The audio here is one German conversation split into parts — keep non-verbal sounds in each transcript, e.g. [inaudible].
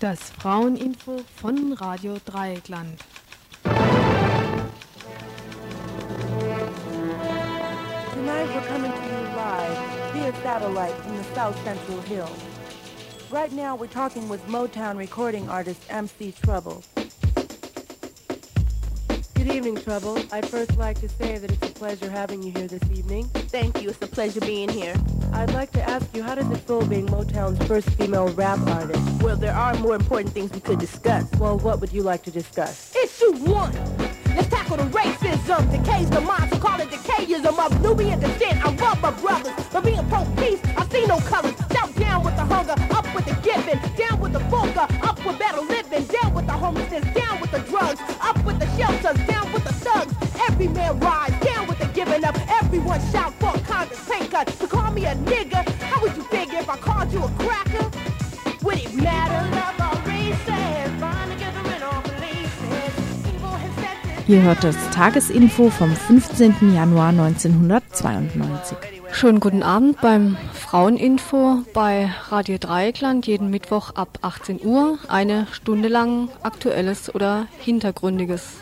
Das Fraueninfo von Radio Dreieckland. Tonight we're coming to you live via satellite from the South Central Hills. Right now we're talking with Motown recording artist MC Trouble. Good evening, Trouble. I'd first like to say that it's a pleasure having you here this evening. Thank you. It's a pleasure being here. I'd like to ask you, how does it feel being Motown's first female rap artist? Well, there are more important things we could discuss. Well, what would you like to discuss? Issue one. Let's tackle the racism, decays the mind, so call it decayism of Nubian descent. I love my brothers, but being pro-peace, I see no colors. Shout down with the hunger, up with the giving, down with the vulgar, up with better living, down with the homelessness, down with the drugs, up with the shelters, down with the thugs. Every man rise, down with the giving up. Everyone shout for Congress pay cut. To call me a nigga, how would you figure if I called you a cracker? Would it matter? Ihr hört das Tagesinfo vom 15. Januar 1992. Schönen guten Abend beim Fraueninfo bei Radio Dreieckland, jeden Mittwoch ab 18 Uhr, eine Stunde lang Aktuelles oder Hintergründiges.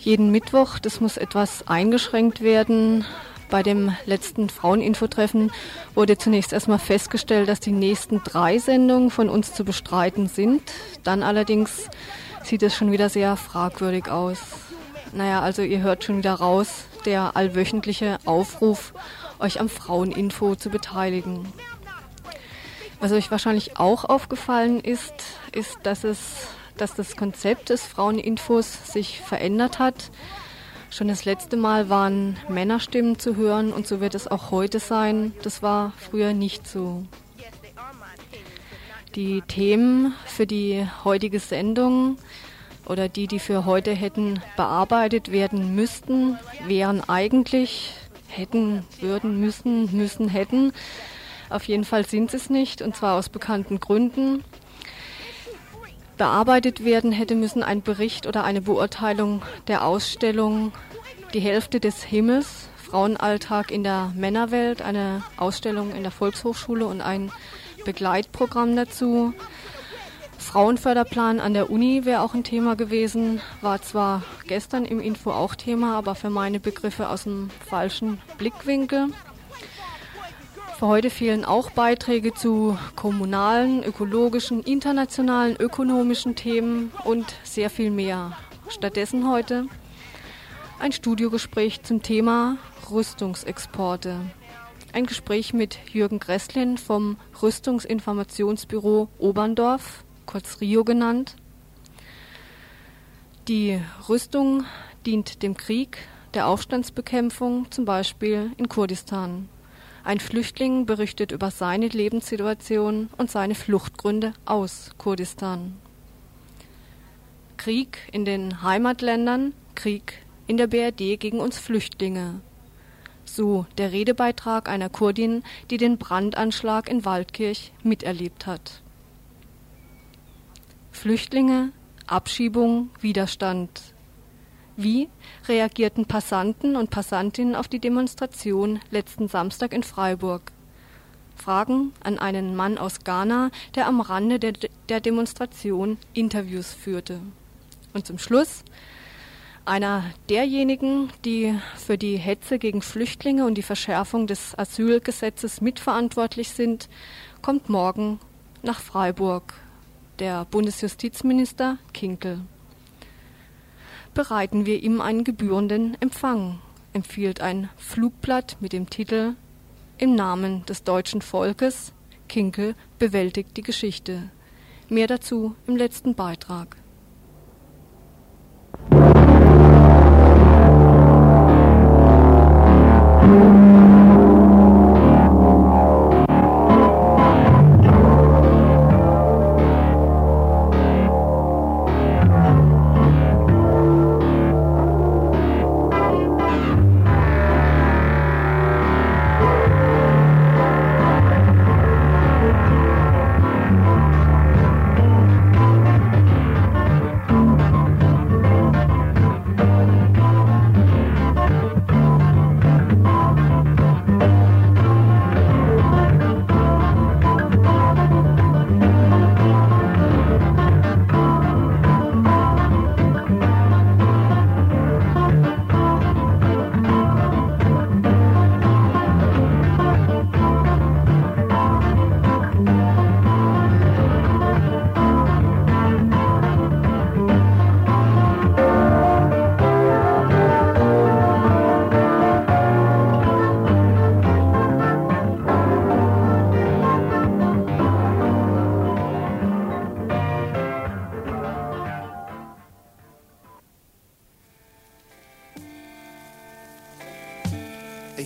Jeden Mittwoch, das muss etwas eingeschränkt werden. Bei dem letzten Fraueninfo-Treffen wurde zunächst erstmal festgestellt, dass die nächsten drei Sendungen von uns zu bestreiten sind. Dann allerdings sieht es schon wieder sehr fragwürdig aus. Naja, also ihr hört schon wieder raus, der allwöchentliche Aufruf, euch am Fraueninfo zu beteiligen. Was euch wahrscheinlich auch aufgefallen ist, ist, dass es, dass das Konzept des Fraueninfos sich verändert hat. Schon das letzte Mal waren Männerstimmen zu hören und so wird es auch heute sein. Das war früher nicht so. Die Themen für die heutige Sendung oder die, die für heute hätten bearbeitet werden müssten, wären eigentlich hätten, würden, müssen, müssen, hätten. Auf jeden Fall sind sie es nicht und zwar aus bekannten Gründen. Bearbeitet werden hätte müssen ein Bericht oder eine Beurteilung der Ausstellung Die Hälfte des Himmels, Frauenalltag in der Männerwelt, eine Ausstellung in der Volkshochschule und ein Begleitprogramm dazu. Frauenförderplan an der Uni wäre auch ein Thema gewesen, war zwar gestern im Info auch Thema, aber für meine Begriffe aus dem falschen Blickwinkel. Für heute fehlen auch Beiträge zu kommunalen, ökologischen, internationalen, ökonomischen Themen und sehr viel mehr. Stattdessen heute ein Studiogespräch zum Thema Rüstungsexporte. Ein Gespräch mit Jürgen Gresslin vom Rüstungsinformationsbüro Oberndorf, kurz RIO genannt. Die Rüstung dient dem Krieg, der Aufstandsbekämpfung, zum Beispiel in Kurdistan. Ein Flüchtling berichtet über seine Lebenssituation und seine Fluchtgründe aus Kurdistan. Krieg in den Heimatländern, Krieg in der BRD gegen uns Flüchtlinge. So der Redebeitrag einer Kurdin, die den Brandanschlag in Waldkirch miterlebt hat. Flüchtlinge, Abschiebung, Widerstand. Wie reagierten Passanten und Passantinnen auf die Demonstration letzten Samstag in Freiburg? Fragen an einen Mann aus Ghana, der am Rande der, der Demonstration Interviews führte. Und zum Schluss einer derjenigen, die für die Hetze gegen Flüchtlinge und die Verschärfung des Asylgesetzes mitverantwortlich sind, kommt morgen nach Freiburg, der Bundesjustizminister Kinkel. Bereiten wir ihm einen gebührenden Empfang, empfiehlt ein Flugblatt mit dem Titel Im Namen des deutschen Volkes, Kinkel bewältigt die Geschichte. Mehr dazu im letzten Beitrag.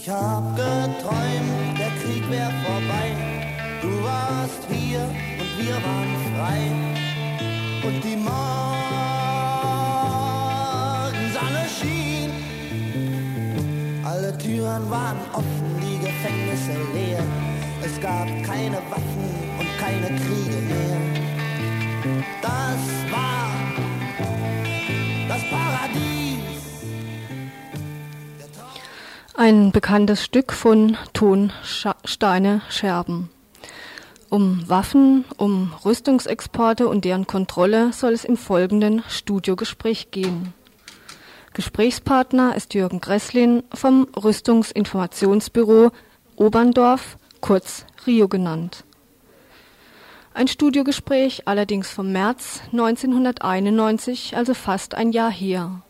Ich hab geträumt, der Krieg wär vorbei. Du warst hier und wir waren frei. Und die Morgensonne schien. Alle Türen waren offen, die Gefängnisse leer. Es gab keine Waffen und keine Kriege mehr. Das Ein bekanntes Stück von Ton Steine Scherben. Um Waffen, um Rüstungsexporte und deren Kontrolle soll es im folgenden Studiogespräch gehen. Gesprächspartner ist Jürgen Gresslin vom Rüstungsinformationsbüro Oberndorf, kurz Rio genannt. Ein Studiogespräch allerdings vom März 1991, also fast ein Jahr her.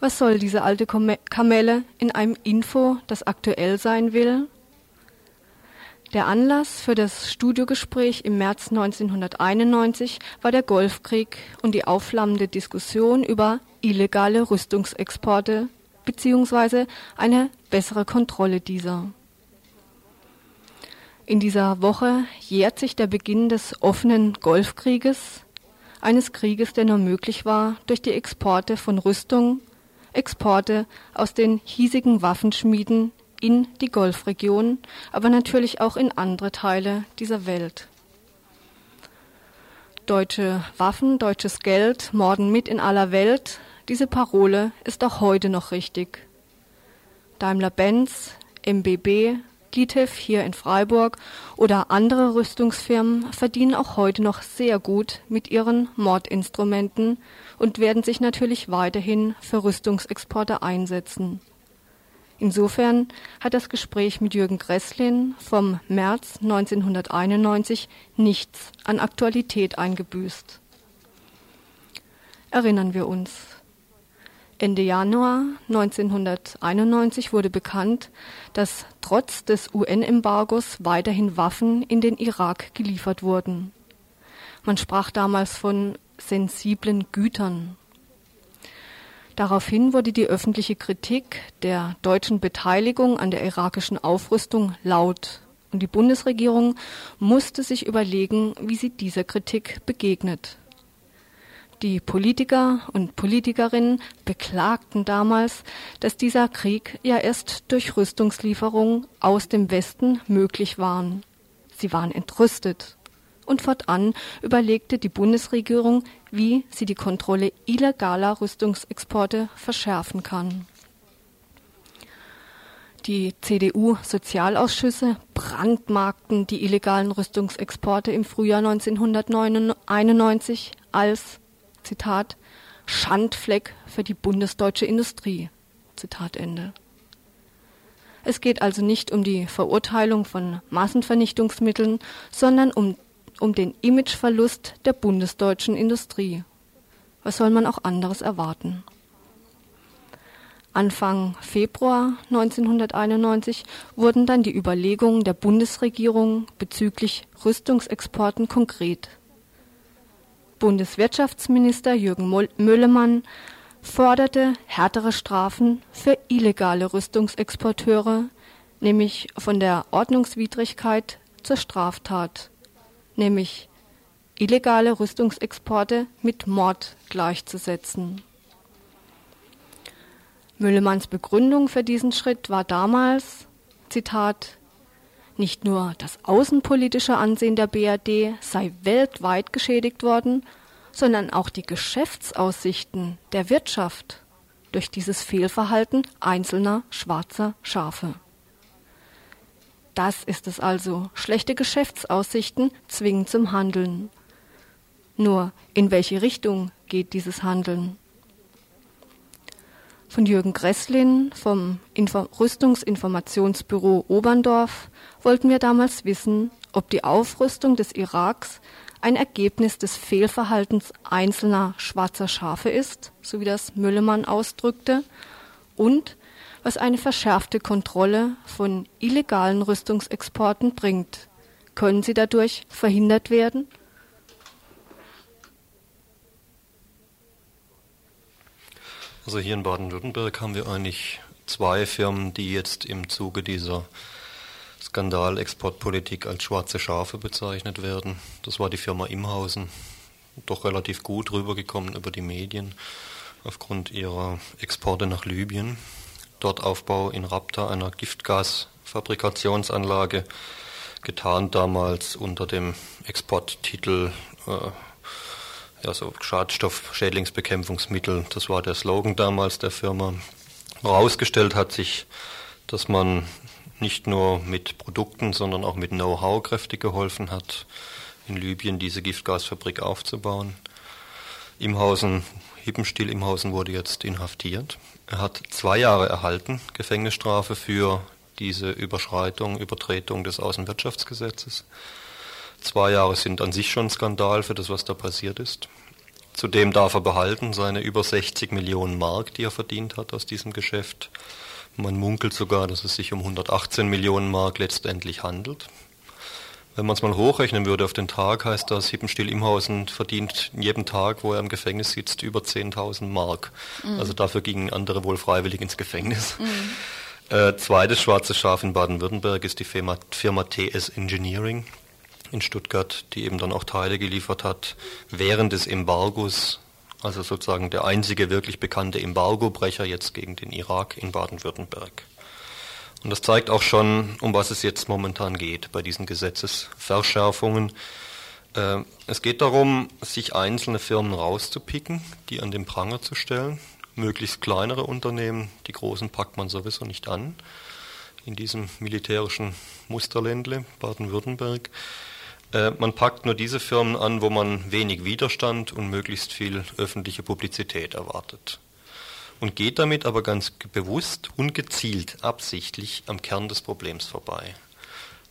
Was soll diese alte Kamelle in einem Info, das aktuell sein will? Der Anlass für das Studiogespräch im März 1991 war der Golfkrieg und die aufflammende Diskussion über illegale Rüstungsexporte bzw. eine bessere Kontrolle dieser. In dieser Woche jährt sich der Beginn des offenen Golfkrieges, eines Krieges, der nur möglich war durch die Exporte von Rüstung Exporte aus den hiesigen Waffenschmieden in die Golfregion, aber natürlich auch in andere Teile dieser Welt. Deutsche Waffen, deutsches Geld, Morden mit in aller Welt, diese Parole ist auch heute noch richtig. Daimler-Benz, MBB, Litev hier in Freiburg oder andere Rüstungsfirmen verdienen auch heute noch sehr gut mit ihren Mordinstrumenten und werden sich natürlich weiterhin für Rüstungsexporte einsetzen. Insofern hat das Gespräch mit Jürgen Gresslin vom März 1991 nichts an Aktualität eingebüßt. Erinnern wir uns. Ende Januar 1991 wurde bekannt, dass trotz des UN-Embargos weiterhin Waffen in den Irak geliefert wurden. Man sprach damals von sensiblen Gütern. Daraufhin wurde die öffentliche Kritik der deutschen Beteiligung an der irakischen Aufrüstung laut und die Bundesregierung musste sich überlegen, wie sie dieser Kritik begegnet. Die Politiker und Politikerinnen beklagten damals, dass dieser Krieg ja erst durch Rüstungslieferungen aus dem Westen möglich waren. Sie waren entrüstet. Und fortan überlegte die Bundesregierung, wie sie die Kontrolle illegaler Rüstungsexporte verschärfen kann. Die CDU-Sozialausschüsse brandmarkten die illegalen Rüstungsexporte im Frühjahr 1991 als Zitat, Schandfleck für die bundesdeutsche Industrie. Zitat Ende. Es geht also nicht um die Verurteilung von Massenvernichtungsmitteln, sondern um, um den Imageverlust der bundesdeutschen Industrie. Was soll man auch anderes erwarten? Anfang Februar 1991 wurden dann die Überlegungen der Bundesregierung bezüglich Rüstungsexporten konkret. Bundeswirtschaftsminister Jürgen Möllemann forderte härtere Strafen für illegale Rüstungsexporteure, nämlich von der Ordnungswidrigkeit zur Straftat, nämlich illegale Rüstungsexporte mit Mord gleichzusetzen. Möllemanns Begründung für diesen Schritt war damals, Zitat, nicht nur das außenpolitische Ansehen der BRD sei weltweit geschädigt worden, sondern auch die Geschäftsaussichten der Wirtschaft durch dieses Fehlverhalten einzelner schwarzer Schafe. Das ist es also. Schlechte Geschäftsaussichten zwingen zum Handeln. Nur in welche Richtung geht dieses Handeln? Von Jürgen Gresslin vom Info Rüstungsinformationsbüro Oberndorf wollten wir damals wissen, ob die Aufrüstung des Iraks ein Ergebnis des Fehlverhaltens einzelner schwarzer Schafe ist, so wie das Müllemann ausdrückte, und was eine verschärfte Kontrolle von illegalen Rüstungsexporten bringt. Können sie dadurch verhindert werden? Also hier in Baden-Württemberg haben wir eigentlich zwei Firmen, die jetzt im Zuge dieser Skandalexportpolitik als schwarze Schafe bezeichnet werden. Das war die Firma Imhausen, doch relativ gut rübergekommen über die Medien aufgrund ihrer Exporte nach Libyen. Dort Aufbau in Rapta einer Giftgasfabrikationsanlage, getan damals unter dem Exporttitel äh, ja, so Schadstoff, Schädlingsbekämpfungsmittel. Das war der Slogan damals der Firma. Herausgestellt hat sich, dass man nicht nur mit Produkten, sondern auch mit Know-how kräftig geholfen hat, in Libyen diese Giftgasfabrik aufzubauen. Imhausen, Hippenstiel Imhausen wurde jetzt inhaftiert. Er hat zwei Jahre erhalten, Gefängnisstrafe für diese Überschreitung, Übertretung des Außenwirtschaftsgesetzes. Zwei Jahre sind an sich schon Skandal für das, was da passiert ist. Zudem darf er behalten seine über 60 Millionen Mark, die er verdient hat aus diesem Geschäft. Man munkelt sogar, dass es sich um 118 Millionen Mark letztendlich handelt. Wenn man es mal hochrechnen würde auf den Tag, heißt das, Hippenstiel Imhausen verdient jeden Tag, wo er im Gefängnis sitzt, über 10.000 Mark. Mhm. Also dafür gingen andere wohl freiwillig ins Gefängnis. Mhm. Äh, zweites schwarze Schaf in Baden-Württemberg ist die Firma, Firma TS Engineering in Stuttgart, die eben dann auch Teile geliefert hat während des Embargos also sozusagen der einzige wirklich bekannte Embargobrecher jetzt gegen den Irak in Baden-Württemberg. Und das zeigt auch schon, um was es jetzt momentan geht bei diesen Gesetzesverschärfungen. Äh, es geht darum, sich einzelne Firmen rauszupicken, die an den Pranger zu stellen, möglichst kleinere Unternehmen, die großen packt man sowieso nicht an, in diesem militärischen Musterländle Baden-Württemberg. Äh, man packt nur diese Firmen an, wo man wenig Widerstand und möglichst viel öffentliche Publizität erwartet. Und geht damit aber ganz bewusst und gezielt, absichtlich am Kern des Problems vorbei.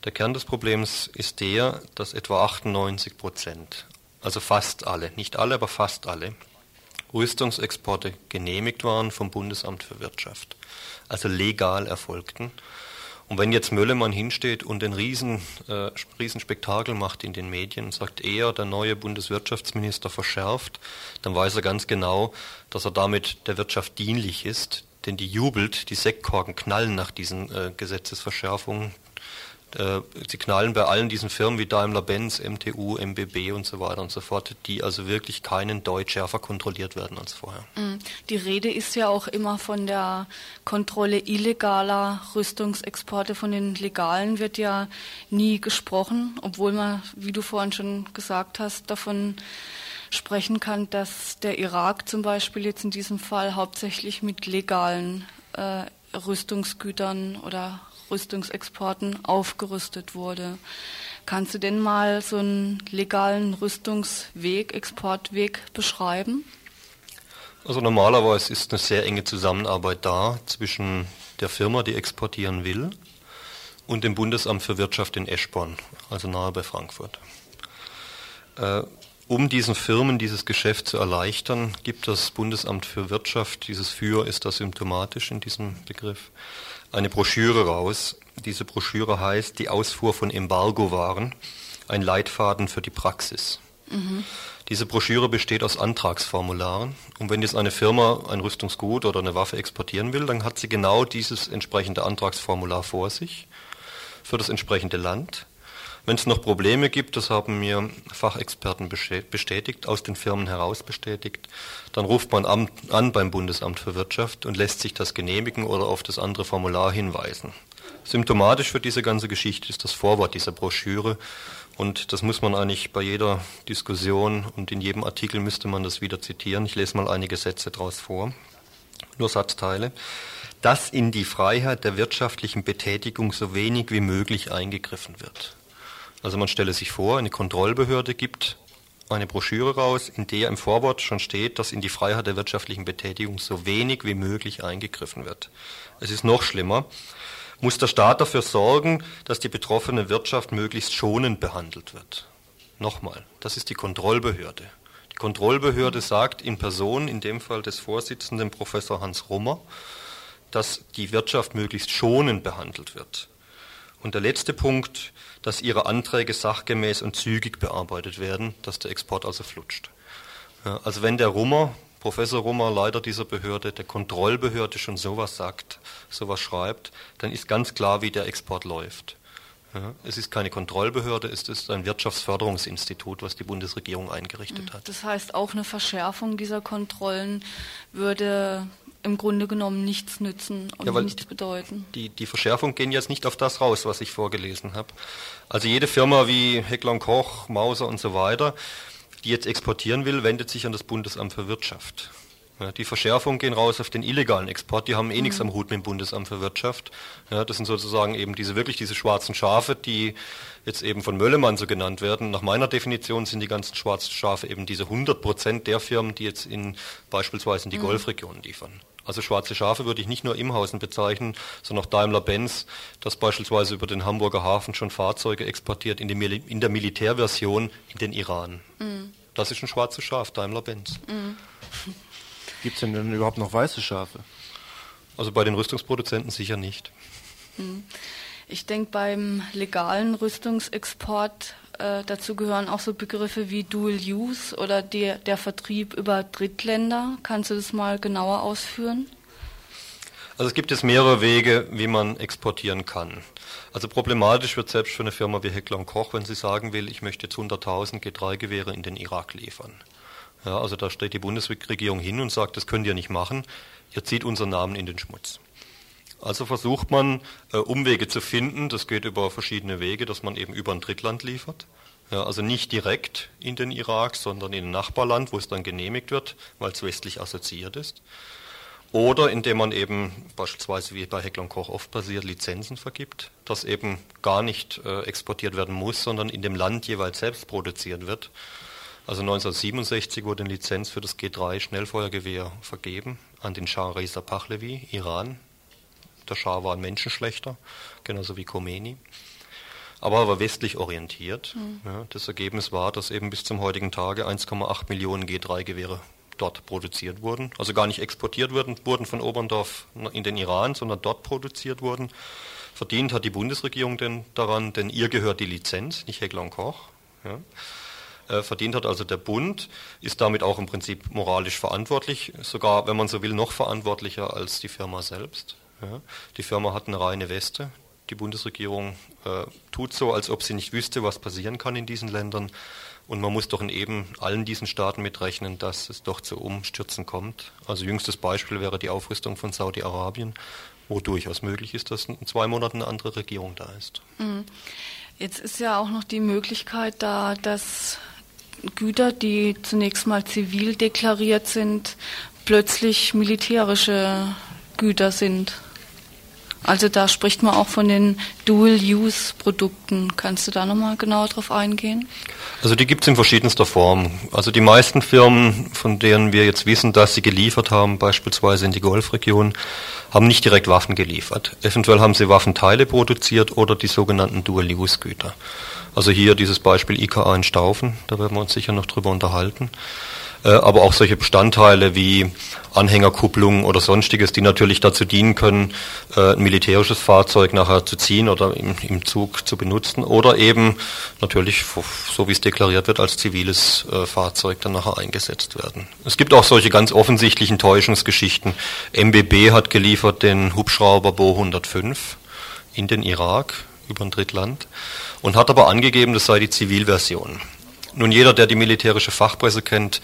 Der Kern des Problems ist der, dass etwa 98 Prozent, also fast alle, nicht alle, aber fast alle, Rüstungsexporte genehmigt waren vom Bundesamt für Wirtschaft, also legal erfolgten und wenn jetzt Möllemann hinsteht und den riesen, äh, Riesenspektakel macht in den Medien sagt, er, der neue Bundeswirtschaftsminister, verschärft, dann weiß er ganz genau, dass er damit der Wirtschaft dienlich ist, denn die jubelt, die Sektkorken knallen nach diesen äh, Gesetzesverschärfungen. Äh, sie knallen bei allen diesen Firmen wie Daimler-Benz, MTU, MBB und so weiter und so fort, die also wirklich keinen Deut schärfer kontrolliert werden als vorher. Mm, die Rede ist ja auch immer von der Kontrolle illegaler Rüstungsexporte. Von den legalen wird ja nie gesprochen, obwohl man, wie du vorhin schon gesagt hast, davon sprechen kann, dass der Irak zum Beispiel jetzt in diesem Fall hauptsächlich mit legalen äh, Rüstungsgütern oder Rüstungsexporten aufgerüstet wurde. Kannst du denn mal so einen legalen Rüstungsweg, Exportweg beschreiben? Also normalerweise ist eine sehr enge Zusammenarbeit da zwischen der Firma, die exportieren will, und dem Bundesamt für Wirtschaft in Eschborn, also nahe bei Frankfurt. Äh, um diesen Firmen dieses Geschäft zu erleichtern, gibt das Bundesamt für Wirtschaft, dieses Für ist da symptomatisch in diesem Begriff, eine Broschüre raus. Diese Broschüre heißt Die Ausfuhr von Embargo-Waren, ein Leitfaden für die Praxis. Mhm. Diese Broschüre besteht aus Antragsformularen. Und wenn jetzt eine Firma ein Rüstungsgut oder eine Waffe exportieren will, dann hat sie genau dieses entsprechende Antragsformular vor sich für das entsprechende Land. Wenn es noch Probleme gibt, das haben mir Fachexperten bestätigt, aus den Firmen heraus bestätigt, dann ruft man an, beim Bundesamt für Wirtschaft und lässt sich das genehmigen oder auf das andere Formular hinweisen. Symptomatisch für diese ganze Geschichte ist das Vorwort dieser Broschüre und das muss man eigentlich bei jeder Diskussion und in jedem Artikel müsste man das wieder zitieren. Ich lese mal einige Sätze daraus vor, nur Satzteile dass in die Freiheit der wirtschaftlichen Betätigung so wenig wie möglich eingegriffen wird. Also man stelle sich vor, eine Kontrollbehörde gibt eine Broschüre raus, in der im Vorwort schon steht, dass in die Freiheit der wirtschaftlichen Betätigung so wenig wie möglich eingegriffen wird. Es ist noch schlimmer. Muss der Staat dafür sorgen, dass die betroffene Wirtschaft möglichst schonend behandelt wird? Nochmal, das ist die Kontrollbehörde. Die Kontrollbehörde sagt in Person, in dem Fall des Vorsitzenden Professor Hans Rummer, dass die Wirtschaft möglichst schonend behandelt wird. Und der letzte Punkt, dass ihre Anträge sachgemäß und zügig bearbeitet werden, dass der Export also flutscht. Ja, also wenn der Rummer, Professor Rummer, Leiter dieser Behörde, der Kontrollbehörde schon sowas sagt, sowas schreibt, dann ist ganz klar, wie der Export läuft. Ja, es ist keine Kontrollbehörde, es ist ein Wirtschaftsförderungsinstitut, was die Bundesregierung eingerichtet hat. Das heißt, auch eine Verschärfung dieser Kontrollen würde im Grunde genommen nichts nützen und ja, nichts bedeuten. Die, die Verschärfung gehen jetzt nicht auf das raus, was ich vorgelesen habe. Also jede Firma wie Heckler Koch, Mauser und so weiter, die jetzt exportieren will, wendet sich an das Bundesamt für Wirtschaft. Ja, die Verschärfungen gehen raus auf den illegalen Export. Die haben eh mhm. nichts am Hut mit dem Bundesamt für Wirtschaft. Ja, das sind sozusagen eben diese wirklich diese schwarzen Schafe, die jetzt eben von Möllemann so genannt werden. Nach meiner Definition sind die ganzen schwarzen Schafe eben diese 100 Prozent der Firmen, die jetzt in beispielsweise in die mhm. Golfregion liefern. Also schwarze Schafe würde ich nicht nur Imhausen bezeichnen, sondern auch Daimler-Benz, das beispielsweise über den Hamburger Hafen schon Fahrzeuge exportiert in, die, in der Militärversion in den Iran. Mhm. Das ist ein schwarzes Schaf, Daimler-Benz. Mhm. [laughs] Gibt es denn, denn überhaupt noch weiße Schafe? Also bei den Rüstungsproduzenten sicher nicht. Mhm. Ich denke, beim legalen Rüstungsexport äh, dazu gehören auch so Begriffe wie Dual Use oder der, der Vertrieb über Drittländer. Kannst du das mal genauer ausführen? Also es gibt jetzt mehrere Wege, wie man exportieren kann. Also problematisch wird selbst für eine Firma wie Heckler Koch, wenn sie sagen will, ich möchte jetzt 100.000 G3-Gewehre in den Irak liefern. Ja, also da steht die Bundesregierung hin und sagt, das könnt ihr nicht machen, ihr zieht unseren Namen in den Schmutz. Also versucht man äh, Umwege zu finden, das geht über verschiedene Wege, dass man eben über ein Drittland liefert. Ja, also nicht direkt in den Irak, sondern in ein Nachbarland, wo es dann genehmigt wird, weil es westlich assoziiert ist. Oder indem man eben beispielsweise wie bei Heckler Koch oft passiert, Lizenzen vergibt, dass eben gar nicht äh, exportiert werden muss, sondern in dem Land jeweils selbst produziert wird. Also 1967 wurde eine Lizenz für das G3 Schnellfeuergewehr vergeben an den Schah Reza Pahlavi, Iran. Der Schah war ein Menschenschlechter, genauso wie Khomeini. Aber er war westlich orientiert. Mhm. Ja, das Ergebnis war, dass eben bis zum heutigen Tage 1,8 Millionen G3-Gewehre dort produziert wurden. Also gar nicht exportiert wurden, wurden von Oberndorf in den Iran, sondern dort produziert wurden. Verdient hat die Bundesregierung denn daran, denn ihr gehört die Lizenz, nicht Heckler Koch. Ja. Äh, verdient hat also der Bund, ist damit auch im Prinzip moralisch verantwortlich, sogar, wenn man so will, noch verantwortlicher als die Firma selbst. Ja. Die Firma hat eine reine Weste. Die Bundesregierung äh, tut so, als ob sie nicht wüsste, was passieren kann in diesen Ländern. Und man muss doch in eben allen diesen Staaten mitrechnen, dass es doch zu Umstürzen kommt. Also jüngstes Beispiel wäre die Aufrüstung von Saudi-Arabien, wo durchaus möglich ist, dass in zwei Monaten eine andere Regierung da ist. Mhm. Jetzt ist ja auch noch die Möglichkeit da, dass Güter, die zunächst mal zivil deklariert sind, plötzlich militärische Güter sind. Also da spricht man auch von den Dual-Use-Produkten. Kannst du da nochmal genauer drauf eingehen? Also die gibt es in verschiedenster Form. Also die meisten Firmen, von denen wir jetzt wissen, dass sie geliefert haben, beispielsweise in die Golfregion, haben nicht direkt Waffen geliefert. Eventuell haben sie Waffenteile produziert oder die sogenannten Dual-Use-Güter. Also hier dieses Beispiel IKA in Staufen, da werden wir uns sicher noch drüber unterhalten. Äh, aber auch solche Bestandteile wie Anhängerkupplungen oder sonstiges, die natürlich dazu dienen können, äh, ein militärisches Fahrzeug nachher zu ziehen oder im, im Zug zu benutzen oder eben natürlich, so wie es deklariert wird, als ziviles äh, Fahrzeug dann nachher eingesetzt werden. Es gibt auch solche ganz offensichtlichen Täuschungsgeschichten. MBB hat geliefert den Hubschrauber Bo 105 in den Irak über ein Drittland und hat aber angegeben, das sei die Zivilversion. Nun, jeder, der die militärische Fachpresse kennt,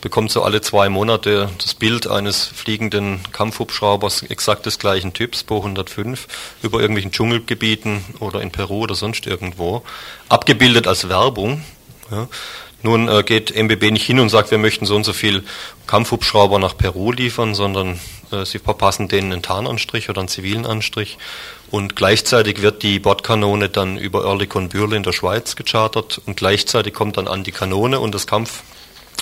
bekommt so alle zwei Monate das Bild eines fliegenden Kampfhubschraubers exakt des gleichen Typs, Bo 105, über irgendwelchen Dschungelgebieten oder in Peru oder sonst irgendwo, abgebildet als Werbung. Ja. Nun äh, geht MBB nicht hin und sagt, wir möchten so und so viel Kampfhubschrauber nach Peru liefern, sondern äh, sie verpassen denen einen Tarnanstrich oder einen zivilen Anstrich. Und gleichzeitig wird die Bordkanone dann über Oerlikon Bürle in der Schweiz gechartert und gleichzeitig kommt dann an die Kanone und das Kampf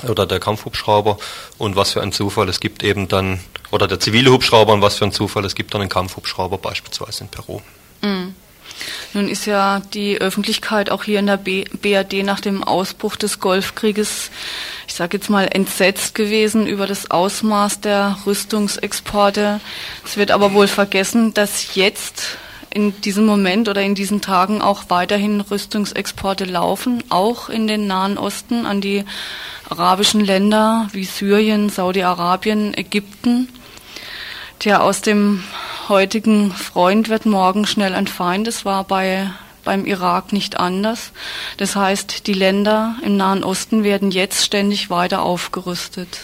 oder der Kampfhubschrauber und was für ein Zufall es gibt eben dann oder der zivile Hubschrauber und was für ein Zufall es gibt dann einen Kampfhubschrauber beispielsweise in Peru. Mhm. Nun ist ja die Öffentlichkeit auch hier in der BRD nach dem Ausbruch des Golfkrieges, ich sage jetzt mal, entsetzt gewesen über das Ausmaß der Rüstungsexporte. Es wird aber wohl vergessen, dass jetzt in diesem Moment oder in diesen Tagen auch weiterhin Rüstungsexporte laufen, auch in den Nahen Osten an die arabischen Länder wie Syrien, Saudi-Arabien, Ägypten. Der aus dem heutigen Freund wird morgen schnell ein Feind. Das war bei beim Irak nicht anders. Das heißt, die Länder im Nahen Osten werden jetzt ständig weiter aufgerüstet.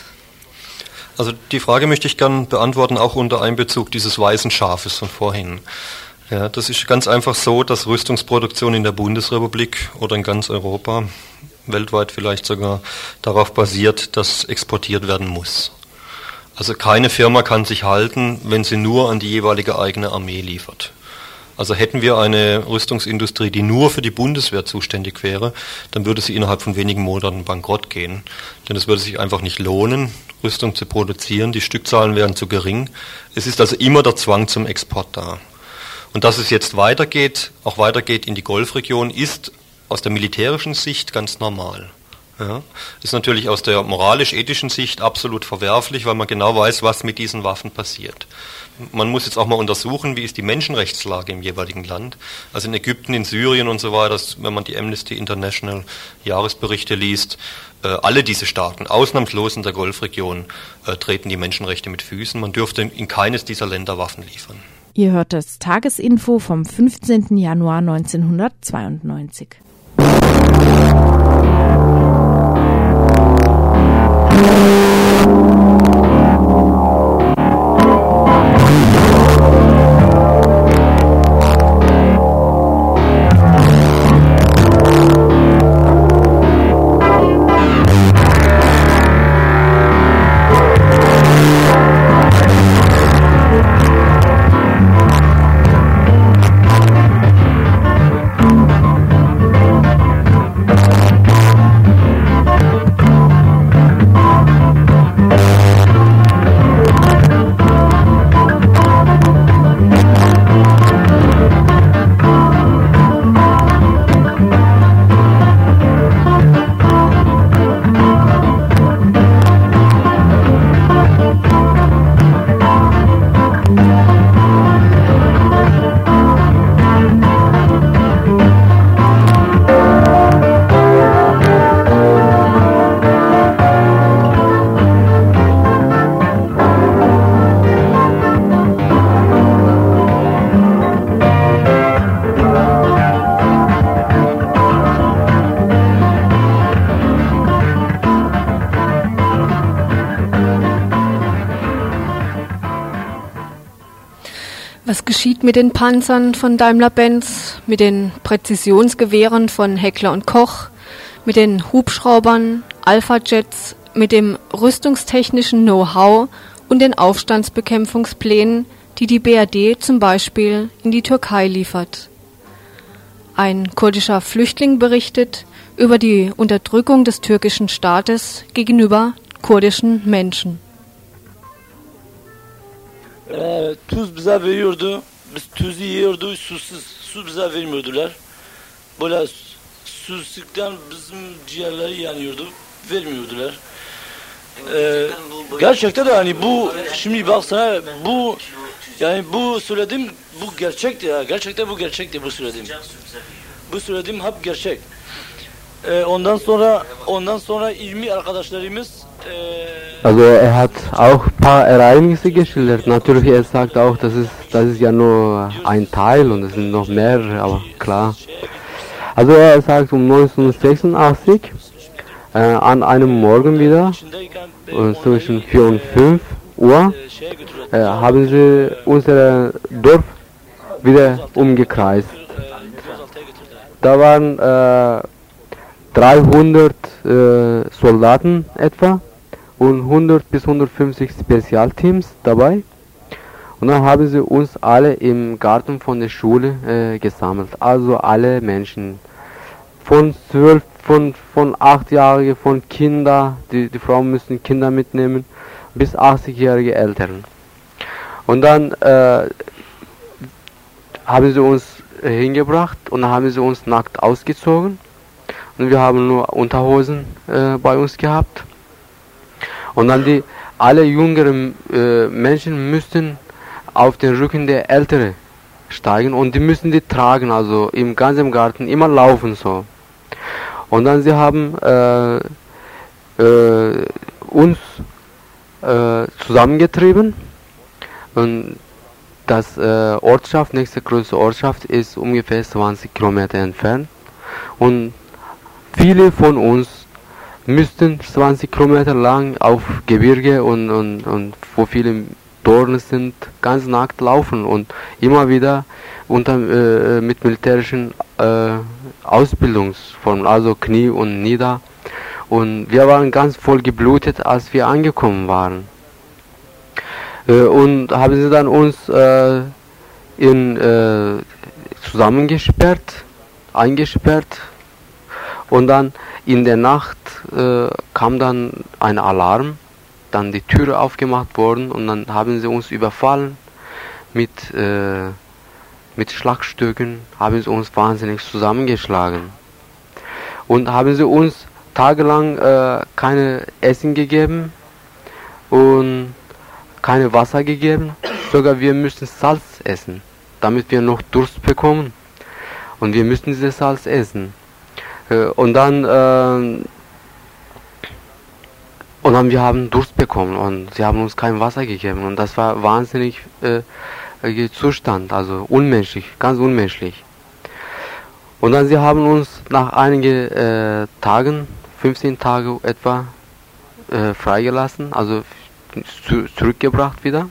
Also die Frage möchte ich gern beantworten, auch unter Einbezug dieses weißen Schafes von vorhin. Ja, das ist ganz einfach so, dass Rüstungsproduktion in der Bundesrepublik oder in ganz Europa, weltweit vielleicht sogar, darauf basiert, dass exportiert werden muss. Also keine Firma kann sich halten, wenn sie nur an die jeweilige eigene Armee liefert. Also hätten wir eine Rüstungsindustrie, die nur für die Bundeswehr zuständig wäre, dann würde sie innerhalb von wenigen Monaten bankrott gehen. Denn es würde sich einfach nicht lohnen, Rüstung zu produzieren. Die Stückzahlen wären zu gering. Es ist also immer der Zwang zum Export da. Und dass es jetzt weitergeht, auch weitergeht in die Golfregion, ist aus der militärischen Sicht ganz normal. Ja, ist natürlich aus der moralisch-ethischen Sicht absolut verwerflich, weil man genau weiß, was mit diesen Waffen passiert. Man muss jetzt auch mal untersuchen, wie ist die Menschenrechtslage im jeweiligen Land. Also in Ägypten, in Syrien und so weiter, wenn man die Amnesty International Jahresberichte liest, äh, alle diese Staaten, ausnahmslos in der Golfregion, äh, treten die Menschenrechte mit Füßen. Man dürfte in keines dieser Länder Waffen liefern. Ihr hört das Tagesinfo vom 15. Januar 1992. Was geschieht mit den Panzern von Daimler-Benz, mit den Präzisionsgewehren von Heckler und Koch, mit den Hubschraubern, Alpha-Jets, mit dem rüstungstechnischen Know-how und den Aufstandsbekämpfungsplänen, die die BRD zum Beispiel in die Türkei liefert? Ein kurdischer Flüchtling berichtet über die Unterdrückung des türkischen Staates gegenüber kurdischen Menschen. Ee, tuz bize veriyordu. Biz tuzu yiyordu. Susuz, su bize vermiyordular. Böyle susuzluktan bizim ciğerleri yanıyordu. Vermiyordular. Ee, gerçekten de hani bu şimdi baksana bu yani bu söylediğim bu gerçekti ya. Gerçekten bu gerçekti bu söylediğim. Bu söylediğim hep gerçek. Ee, ondan sonra ondan sonra ilmi arkadaşlarımız Also er hat auch ein paar Ereignisse geschildert. Natürlich, er sagt auch, das ist, das ist ja nur ein Teil und es sind noch mehrere, aber klar. Also er sagt um 1986 äh, an einem Morgen wieder, äh, zwischen 4 und 5 Uhr, äh, haben sie unser Dorf wieder umgekreist. Da waren äh, 300 äh, Soldaten etwa und 100 bis 150 Spezialteams dabei. Und dann haben sie uns alle im Garten von der Schule äh, gesammelt. Also alle Menschen. Von 12, von, von 8-Jährige, von Kinder, die, die Frauen müssen Kinder mitnehmen, bis 80-jährige Eltern. Und dann äh, haben sie uns hingebracht und dann haben sie uns nackt ausgezogen. Und wir haben nur Unterhosen äh, bei uns gehabt. Und dann die alle jüngeren äh, Menschen müssten auf den Rücken der Älteren steigen und die müssen die tragen, also im ganzen Garten immer laufen so. Und dann sie haben äh, äh, uns äh, zusammengetrieben. Und das äh, Ortschaft, nächste größte Ortschaft ist ungefähr 20 Kilometer entfernt. Und viele von uns müssten 20 Kilometer lang auf Gebirge und, und, und wo viele Dornen sind, ganz nackt laufen und immer wieder unter, äh, mit militärischen äh, Ausbildungsformen, also Knie und Nieder. Und wir waren ganz voll geblutet, als wir angekommen waren. Äh, und haben sie dann uns äh, in, äh, zusammengesperrt, eingesperrt. Und dann in der Nacht äh, kam dann ein Alarm, dann die Türe aufgemacht worden und dann haben sie uns überfallen mit, äh, mit Schlagstücken, haben sie uns wahnsinnig zusammengeschlagen. Und haben sie uns tagelang äh, keine Essen gegeben und keine Wasser gegeben, sogar wir müssen Salz essen, damit wir noch Durst bekommen. Und wir müssen dieses Salz essen. Äh, und dann äh, und dann wir haben Durst bekommen und sie haben uns kein Wasser gegeben und das war wahnsinnig äh, Zustand, also unmenschlich, ganz unmenschlich. Und dann sie haben uns nach einigen Tagen, 15 Tage etwa, freigelassen, also zu, zurückgebracht wieder.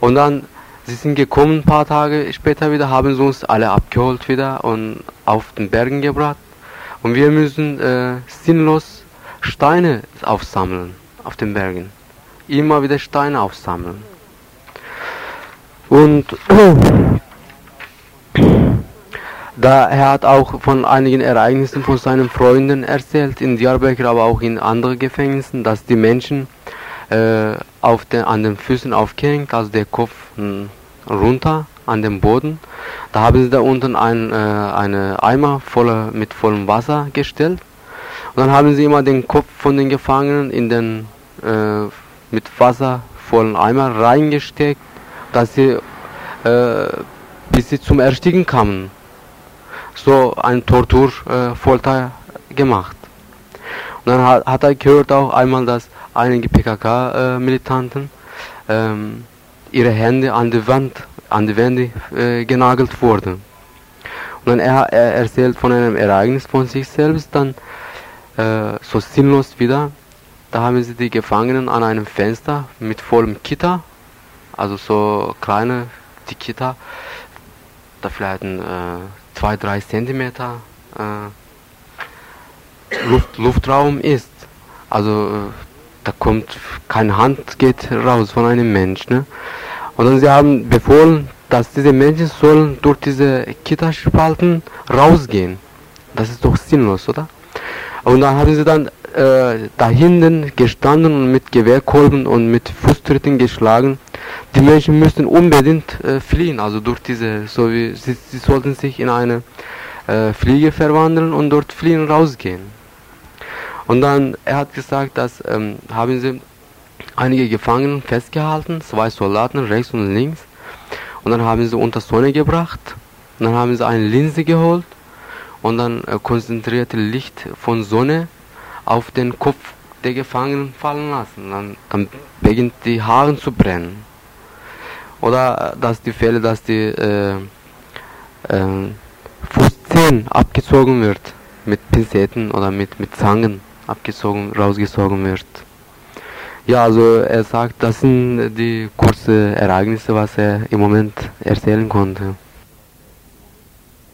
Und dann, sie sind gekommen ein paar Tage später wieder, haben sie uns alle abgeholt wieder und auf den Bergen gebracht. Und wir müssen äh, sinnlos Steine aufsammeln auf den Bergen. Immer wieder Steine aufsammeln. Und [clears throat] da er hat auch von einigen Ereignissen von seinen Freunden erzählt, in Diyarbakir, aber auch in anderen Gefängnissen, dass die Menschen äh, auf den, an den Füßen aufgehängt, also der Kopf mh, hm, runter an den Boden. Da haben sie da unten ein, äh, eine Eimer voller, mit vollem Wasser gestellt. Und dann haben sie immer den Kopf von den Gefangenen in den äh, mit Wasser vollen Eimer reingesteckt, dass sie äh, bis sie zum Ersticken kamen. So ein Tortur, äh, gemacht. Und dann hat, hat er gehört auch einmal, dass einige PKK-Militanten ähm, ihre Hände an die Wand, an die Wände äh, genagelt wurden. Und dann er, er erzählt von einem Ereignis von sich selbst, dann äh, so sinnlos wieder. Da haben sie die Gefangenen an einem Fenster mit vollem Gitter, also so kleine die Gitter, da vielleicht ein, äh, zwei, drei Zentimeter äh, Luft, Luftraum ist. Also äh, da kommt keine Hand geht raus von einem Mensch. Ne? Und dann sie haben befohlen, dass diese Menschen sollen durch diese Gitterspalten rausgehen. Das ist doch sinnlos, oder? Und dann haben sie dann äh, da hinten gestanden und mit Gewehrkolben und mit Fußtritten geschlagen. Die Menschen müssten unbedingt äh, fliehen, also durch diese, so wie sie, sie sollten sich in eine äh, Fliege verwandeln und dort fliehen rausgehen. Und dann, er hat gesagt, dass ähm, haben sie einige Gefangenen festgehalten, zwei Soldaten rechts und links. Und dann haben sie unter Sonne gebracht. Und dann haben sie eine Linse geholt und dann äh, konzentrierte Licht von Sonne auf den Kopf der Gefangenen fallen lassen. Dann, dann beginnt die Haare zu brennen. Oder äh, dass die Fälle, dass die äh, äh, Fußzehen abgezogen wird mit Pinzetten oder mit, mit Zangen abgezogen, rausgezogen wird. Ja, also er sagt, das sind die kurzen Ereignisse, was er im Moment erzählen konnte.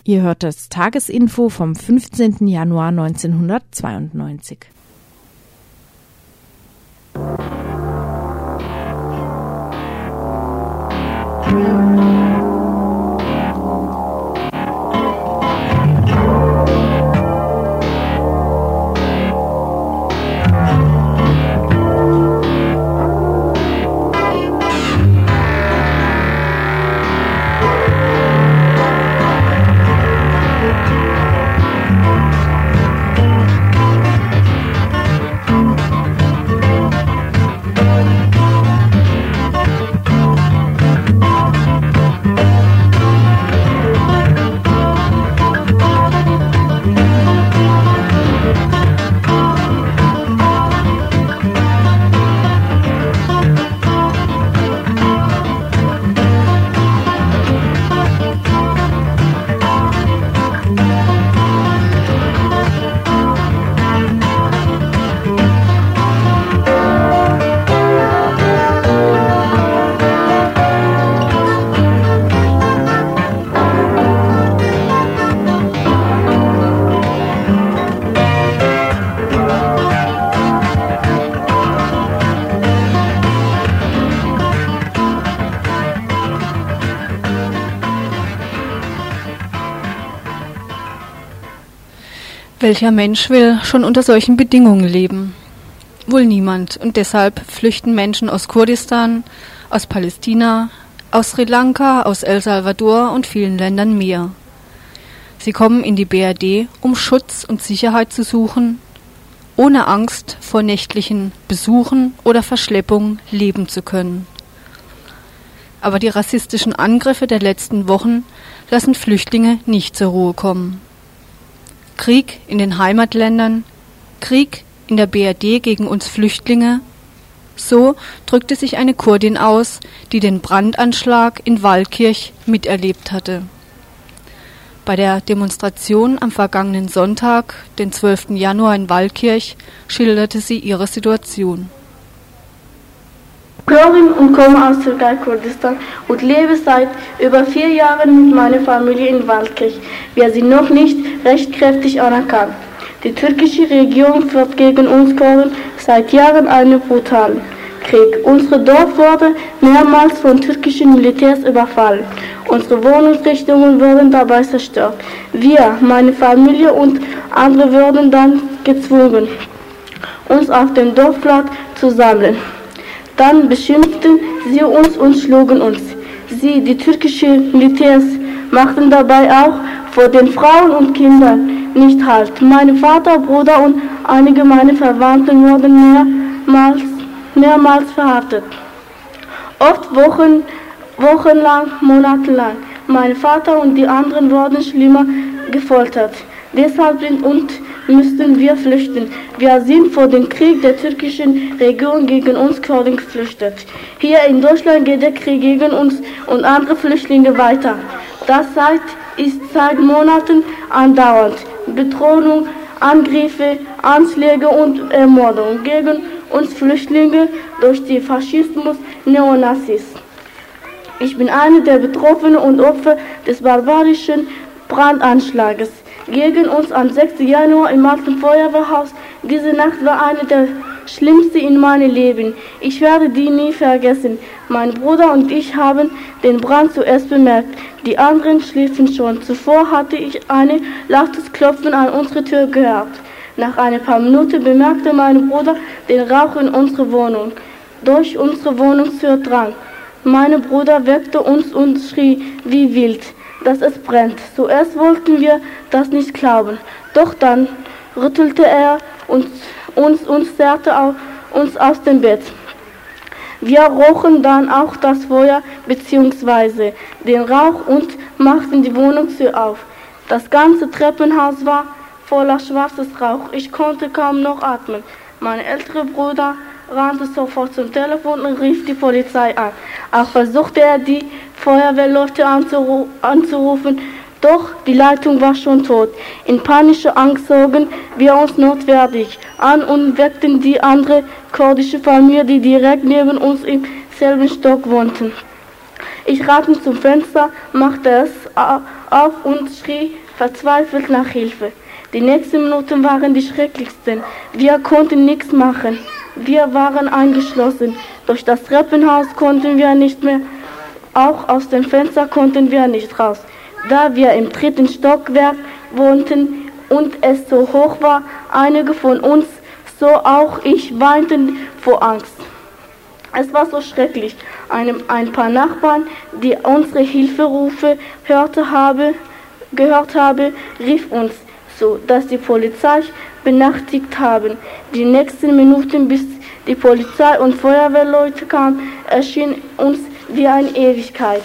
Ihr hört das Tagesinfo vom 15. Januar 1992. Welcher Mensch will schon unter solchen Bedingungen leben? Wohl niemand. Und deshalb flüchten Menschen aus Kurdistan, aus Palästina, aus Sri Lanka, aus El Salvador und vielen Ländern mehr. Sie kommen in die BRD, um Schutz und Sicherheit zu suchen, ohne Angst vor nächtlichen Besuchen oder Verschleppung leben zu können. Aber die rassistischen Angriffe der letzten Wochen lassen Flüchtlinge nicht zur Ruhe kommen. Krieg in den Heimatländern, Krieg in der BRD gegen uns Flüchtlinge, so drückte sich eine Kurdin aus, die den Brandanschlag in Waldkirch miterlebt hatte. Bei der Demonstration am vergangenen Sonntag, den 12. Januar in Waldkirch, schilderte sie ihre Situation. Kurdin und komme aus Türkei, Kurdistan und lebe seit über vier Jahren mit meiner Familie in Waldkirch. Wir sind noch nicht rechtkräftig anerkannt. Die türkische Regierung führt gegen uns Kurden seit Jahren einen brutalen Krieg. Unsere Dorf wurde mehrmals von türkischen Militärs überfallen. Unsere Wohnungsrichtungen wurden dabei zerstört. Wir, meine Familie und andere wurden dann gezwungen, uns auf dem Dorfplatz zu sammeln. Dann beschimpften sie uns und schlugen uns. Sie, die türkischen Militärs, machten dabei auch vor den Frauen und Kindern nicht halt. Mein Vater, Bruder und einige meiner Verwandten wurden mehrmals, mehrmals verhaftet. Oft Wochen, wochenlang, monatelang. Mein Vater und die anderen wurden schlimmer gefoltert. Deshalb sind und müssten wir flüchten. Wir sind vor dem Krieg der türkischen Regierung gegen uns Kurden geflüchtet. Hier in Deutschland geht der Krieg gegen uns und andere Flüchtlinge weiter. Das seit, ist seit Monaten andauernd. Bedrohung, Angriffe, Anschläge und Ermordung gegen uns Flüchtlinge durch die Faschismus Neonazis. Ich bin eine der Betroffenen und Opfer des barbarischen Brandanschlages gegen uns am 6. Januar im alten Feuerwehrhaus. Diese Nacht war eine der schlimmsten in meinem Leben. Ich werde die nie vergessen. Mein Bruder und ich haben den Brand zuerst bemerkt. Die anderen schliefen schon. Zuvor hatte ich ein lautes Klopfen an unsere Tür gehört. Nach ein paar Minuten bemerkte mein Bruder den Rauch in unserer Wohnung. Durch unsere Wohnungstür drang. Mein Bruder weckte uns und schrie wie wild dass es brennt. Zuerst wollten wir das nicht glauben, doch dann rüttelte er uns, uns und zerrte uns aus dem Bett. Wir rochen dann auch das Feuer bzw. den Rauch und machten die Wohnungstür auf. Das ganze Treppenhaus war voller schwarzes Rauch. Ich konnte kaum noch atmen. Mein älterer Bruder rannte sofort zum Telefon und rief die Polizei an. Auch versuchte er, die Feuerwehrleute anzuru anzurufen, doch die Leitung war schon tot. In panischer Angst zogen wir uns notwendig an und weckten die andere kurdische Familie, die direkt neben uns im selben Stock wohnten. Ich rannte zum Fenster, machte es auf und schrie verzweifelt nach Hilfe. Die nächsten Minuten waren die schrecklichsten. Wir konnten nichts machen. Wir waren eingeschlossen. Durch das Treppenhaus konnten wir nicht mehr auch aus dem Fenster konnten wir nicht raus, da wir im dritten Stockwerk wohnten und es so hoch war. Einige von uns, so auch ich, weinten vor Angst. Es war so schrecklich. Ein, ein paar Nachbarn, die unsere Hilferufe hörte habe, gehört haben, rief uns so, dass die Polizei benachrichtigt haben. Die nächsten Minuten, bis die Polizei und Feuerwehrleute kamen, erschien uns wie eine Ewigkeit.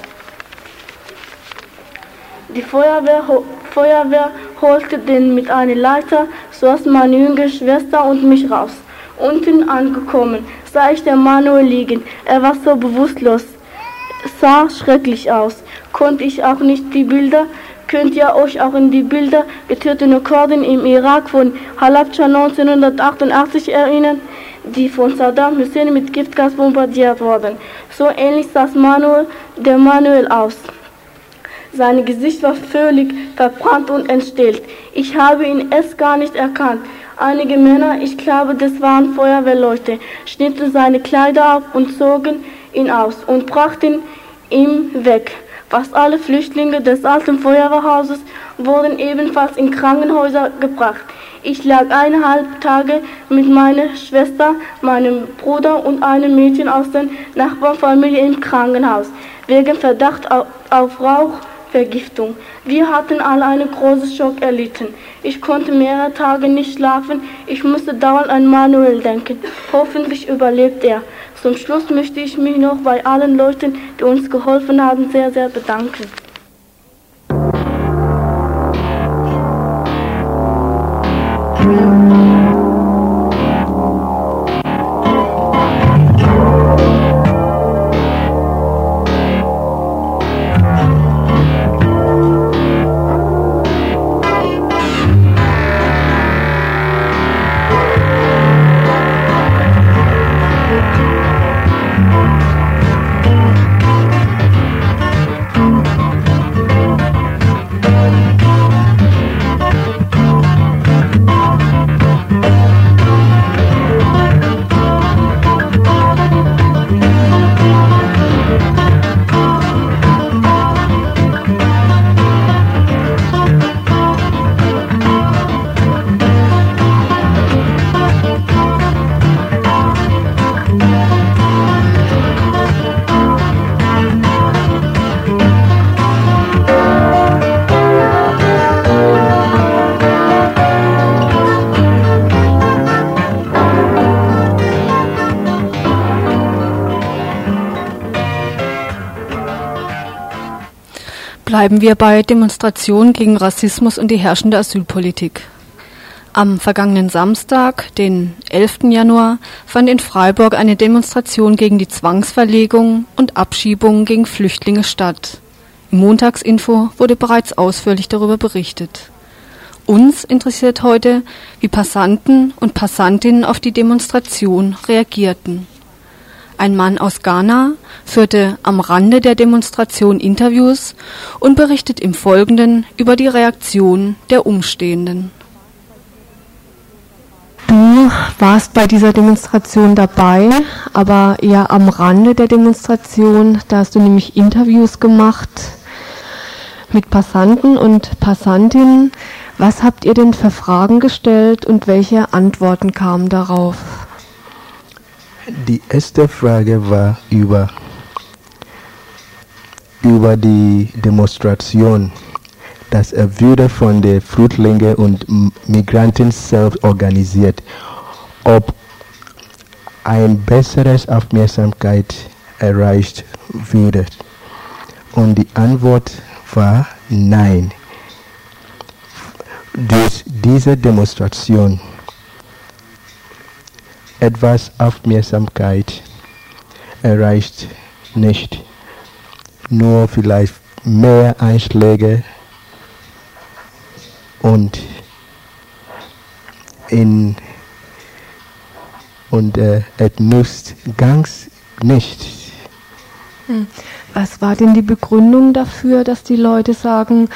Die Feuerwehr, Feuerwehr holte den mit einer Leiter, so als meine jüngere Schwester und mich raus. Unten angekommen sah ich den Manuel liegen. Er war so bewusstlos, sah schrecklich aus. Konnte ich auch nicht die Bilder, könnt ihr euch auch an die Bilder getöteter Kurden im Irak von Halabja 1988 erinnern? die von Saddam Hussein mit Giftgas bombardiert wurden. So ähnlich sah Manuel, der Manuel aus. Sein Gesicht war völlig verbrannt und entstellt. Ich habe ihn erst gar nicht erkannt. Einige Männer, ich glaube, das waren Feuerwehrleute, schnitten seine Kleider ab und zogen ihn aus und brachten ihn weg. Fast alle Flüchtlinge des alten Feuerwehrhauses wurden ebenfalls in Krankenhäuser gebracht. Ich lag eineinhalb Tage mit meiner Schwester, meinem Bruder und einem Mädchen aus der Nachbarfamilie im Krankenhaus wegen Verdacht auf, Rauchvergiftung. Wir hatten alle einen großen Schock erlitten. Ich konnte mehrere Tage nicht schlafen. Ich musste dauernd an Manuel denken. Hoffentlich überlebt er. Zum Schluss möchte ich mich noch bei allen Leuten, die uns geholfen haben, sehr, sehr bedanken. Bleiben wir bei Demonstrationen gegen Rassismus und die herrschende Asylpolitik. Am vergangenen Samstag, den 11. Januar, fand in Freiburg eine Demonstration gegen die Zwangsverlegung und Abschiebungen gegen Flüchtlinge statt. Im Montagsinfo wurde bereits ausführlich darüber berichtet. Uns interessiert heute, wie Passanten und Passantinnen auf die Demonstration reagierten. Ein Mann aus Ghana führte am Rande der Demonstration Interviews und berichtet im Folgenden über die Reaktion der Umstehenden. Du warst bei dieser Demonstration dabei, aber eher am Rande der Demonstration. Da hast du nämlich Interviews gemacht mit Passanten und Passantinnen. Was habt ihr denn für Fragen gestellt und welche Antworten kamen darauf? Die erste Frage war über, über die Demonstration. dass er würde von den Flüchtlingen und Migranten selbst organisiert. Ob ein besseres Aufmerksamkeit erreicht würde. Und die Antwort war nein. Durch diese Demonstration etwas Aufmerksamkeit erreicht nicht. Nur vielleicht mehr Einschläge und in und äh, es nützt ganz nicht. Hm. Was war denn die Begründung dafür, dass die Leute sagen,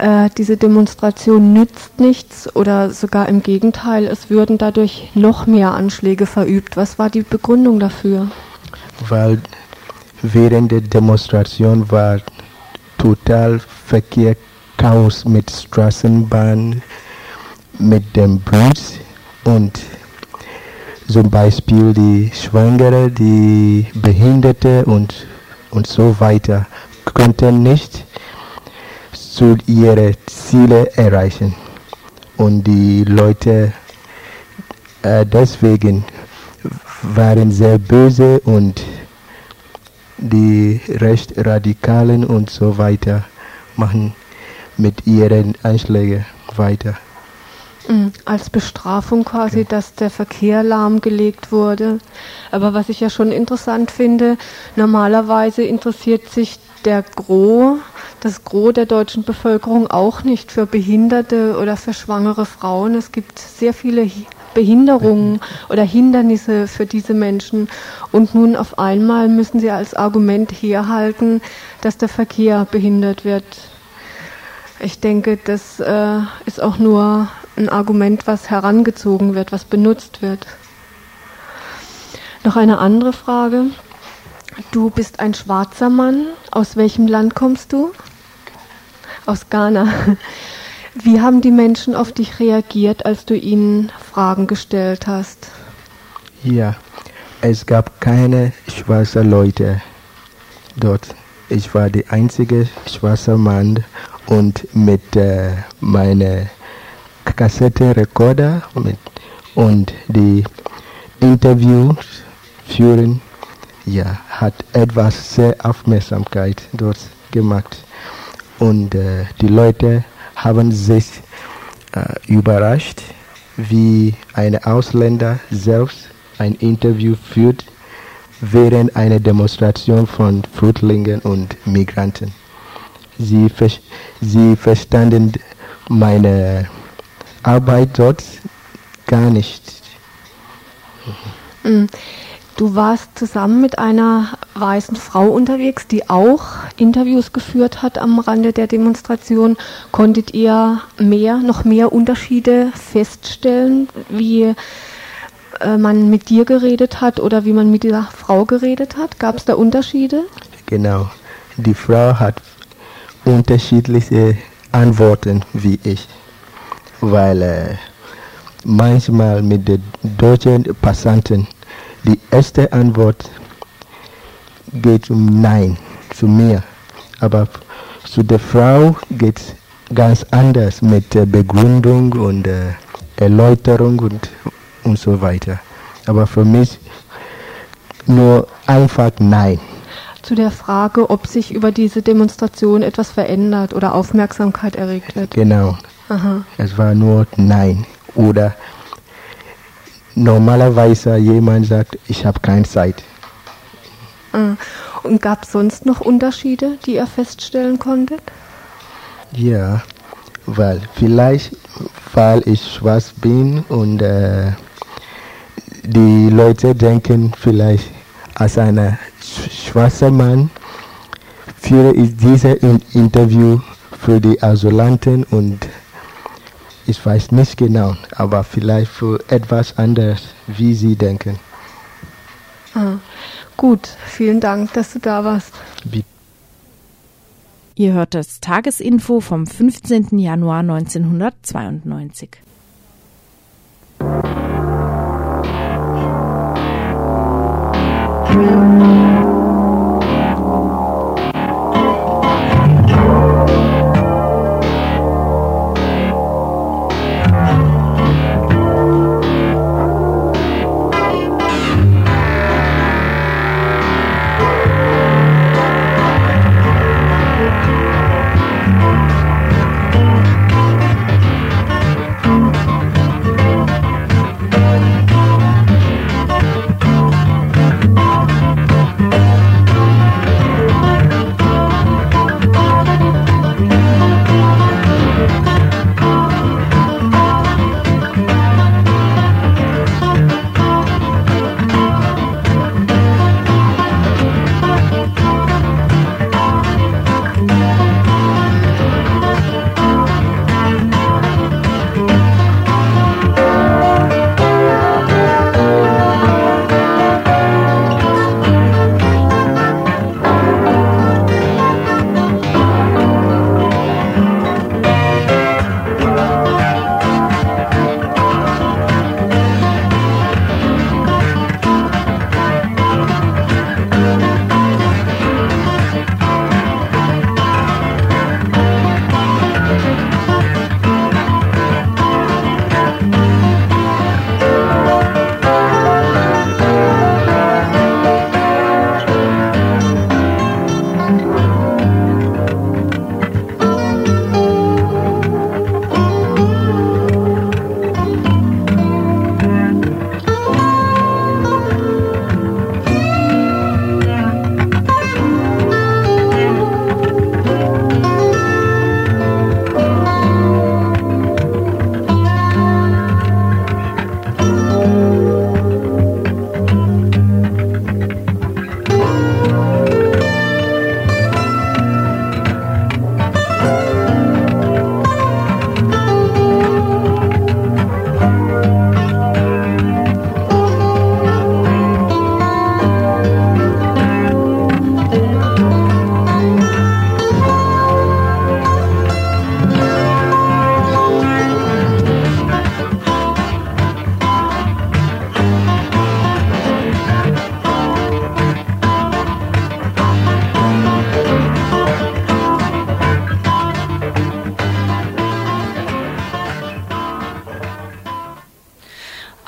äh, diese Demonstration nützt nichts oder sogar im Gegenteil, es würden dadurch noch mehr Anschläge verübt. Was war die Begründung dafür? Weil während der Demonstration war total Verkehr, Chaos mit Straßenbahn, mit dem Bus und zum Beispiel die Schwangere, die Behinderte und, und so weiter könnten nicht zu ihre Ziele erreichen. Und die Leute äh, deswegen waren sehr böse und die Rechtsradikalen und so weiter machen mit ihren Einschlägen weiter. Mhm. Als Bestrafung quasi, dass der Verkehr lahmgelegt wurde. Aber was ich ja schon interessant finde, normalerweise interessiert sich der Gros das Gros der deutschen Bevölkerung auch nicht für Behinderte oder für schwangere Frauen. Es gibt sehr viele Behinderungen oder Hindernisse für diese Menschen. Und nun auf einmal müssen sie als Argument herhalten, dass der Verkehr behindert wird. Ich denke, das äh, ist auch nur ein Argument, was herangezogen wird, was benutzt wird. Noch eine andere Frage. Du bist ein schwarzer Mann. Aus welchem Land kommst du? aus Ghana. Wie haben die Menschen auf dich reagiert, als du ihnen Fragen gestellt hast? Ja, es gab keine schwarzen Leute dort. Ich war der einzige schwarze Mann und mit äh, meiner Kassettenrekorder mit, und die Interviews führen, ja, hat etwas sehr Aufmerksamkeit dort gemacht. Und äh, die Leute haben sich äh, überrascht, wie ein Ausländer selbst ein Interview führt während einer Demonstration von Flüchtlingen und Migranten. Sie, sie verstanden meine Arbeit dort gar nicht. Mhm. Du warst zusammen mit einer weißen Frau unterwegs, die auch Interviews geführt hat am Rande der Demonstration. Konntet ihr mehr, noch mehr Unterschiede feststellen, wie äh, man mit dir geredet hat oder wie man mit dieser Frau geredet hat? Gab es da Unterschiede? Genau. Die Frau hat unterschiedliche Antworten wie ich, weil äh, manchmal mit den deutschen Passanten die erste Antwort geht um Nein zu mir, aber zu der Frau geht es ganz anders mit der Begründung und äh, Erläuterung und, und so weiter. Aber für mich nur einfach Nein. Zu der Frage, ob sich über diese Demonstration etwas verändert oder Aufmerksamkeit erregt wird. Genau. Aha. Es war nur Nein. Oder normalerweise jemand sagt, ich habe keine Zeit. Ah. Und gab es sonst noch Unterschiede, die ihr feststellen konntet? Ja, weil vielleicht, weil ich schwarz bin und äh, die Leute denken vielleicht, als ein schwarzer Mann führe ich dieses Interview für die Asylanten und ich weiß nicht genau, aber vielleicht für etwas anderes, wie Sie denken. Ah, gut, vielen Dank, dass du da warst. Bitte. Ihr hört das Tagesinfo vom 15. Januar 1992. Musik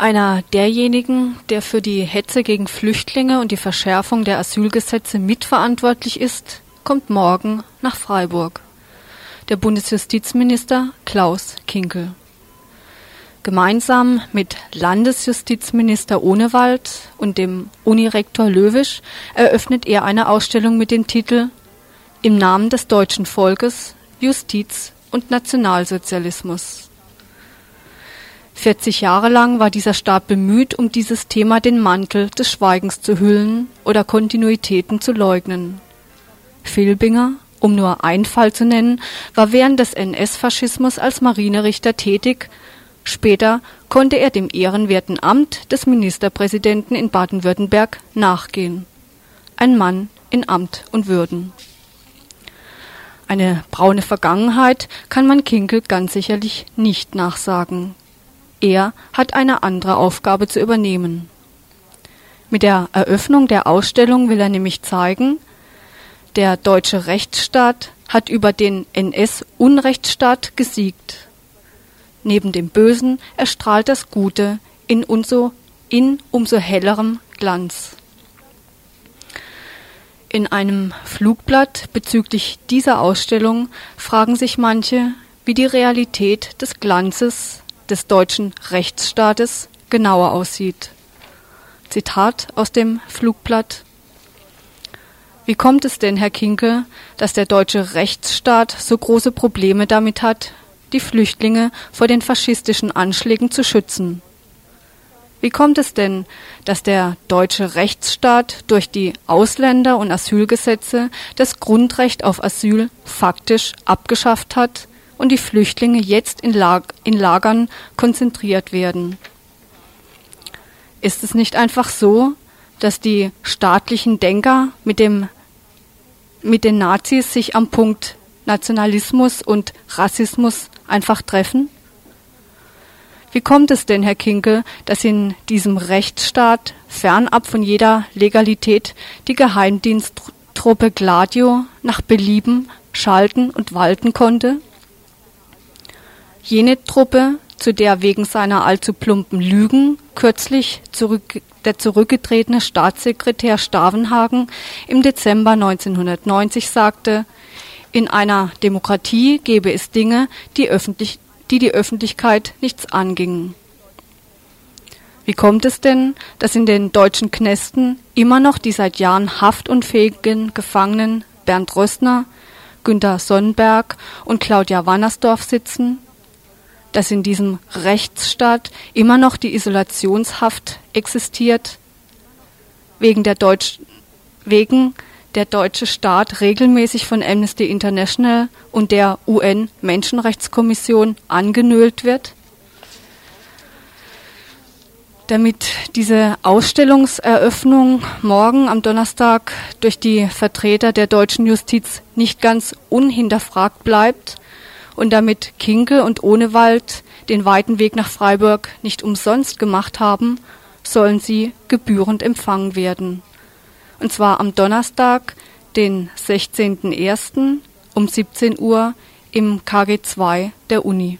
Einer derjenigen, der für die Hetze gegen Flüchtlinge und die Verschärfung der Asylgesetze mitverantwortlich ist, kommt morgen nach Freiburg. Der Bundesjustizminister Klaus Kinkel. Gemeinsam mit Landesjustizminister Ohnewald und dem Unirektor Löwisch eröffnet er eine Ausstellung mit dem Titel Im Namen des deutschen Volkes Justiz und Nationalsozialismus. 40 Jahre lang war dieser Staat bemüht, um dieses Thema den Mantel des Schweigens zu hüllen oder Kontinuitäten zu leugnen. Filbinger, um nur einen Fall zu nennen, war während des NS-Faschismus als Marinerichter tätig. Später konnte er dem ehrenwerten Amt des Ministerpräsidenten in Baden-Württemberg nachgehen. Ein Mann in Amt und Würden. Eine braune Vergangenheit kann man Kinkel ganz sicherlich nicht nachsagen. Er hat eine andere Aufgabe zu übernehmen. Mit der Eröffnung der Ausstellung will er nämlich zeigen, der deutsche Rechtsstaat hat über den NS-Unrechtsstaat gesiegt. Neben dem Bösen erstrahlt das Gute in umso, in umso hellerem Glanz. In einem Flugblatt bezüglich dieser Ausstellung fragen sich manche, wie die Realität des Glanzes des deutschen Rechtsstaates genauer aussieht. Zitat aus dem Flugblatt. Wie kommt es denn, Herr Kinke, dass der deutsche Rechtsstaat so große Probleme damit hat, die Flüchtlinge vor den faschistischen Anschlägen zu schützen? Wie kommt es denn, dass der deutsche Rechtsstaat durch die Ausländer- und Asylgesetze das Grundrecht auf Asyl faktisch abgeschafft hat und die Flüchtlinge jetzt in, Lag in Lagern konzentriert werden. Ist es nicht einfach so, dass die staatlichen Denker mit, dem, mit den Nazis sich am Punkt Nationalismus und Rassismus einfach treffen? Wie kommt es denn, Herr Kinke, dass in diesem Rechtsstaat fernab von jeder Legalität die Geheimdiensttruppe Gladio nach Belieben schalten und walten konnte? Jene Truppe, zu der wegen seiner allzu plumpen Lügen kürzlich zurück, der zurückgetretene Staatssekretär Stavenhagen im Dezember 1990 sagte, in einer Demokratie gebe es Dinge, die, öffentlich, die die Öffentlichkeit nichts angingen. Wie kommt es denn, dass in den deutschen Knästen immer noch die seit Jahren haftunfähigen Gefangenen Bernd Rössner, Günter Sonnenberg und Claudia Wannersdorf sitzen? Dass in diesem Rechtsstaat immer noch die Isolationshaft existiert, wegen der, Deutsch, wegen der deutsche Staat regelmäßig von Amnesty International und der UN-Menschenrechtskommission angenölt wird? Damit diese Ausstellungseröffnung morgen am Donnerstag durch die Vertreter der deutschen Justiz nicht ganz unhinterfragt bleibt, und damit Kinke und Ohnewald den weiten Weg nach Freiburg nicht umsonst gemacht haben, sollen sie gebührend empfangen werden. Und zwar am Donnerstag, den 16.01. um 17 Uhr im KG2 der Uni.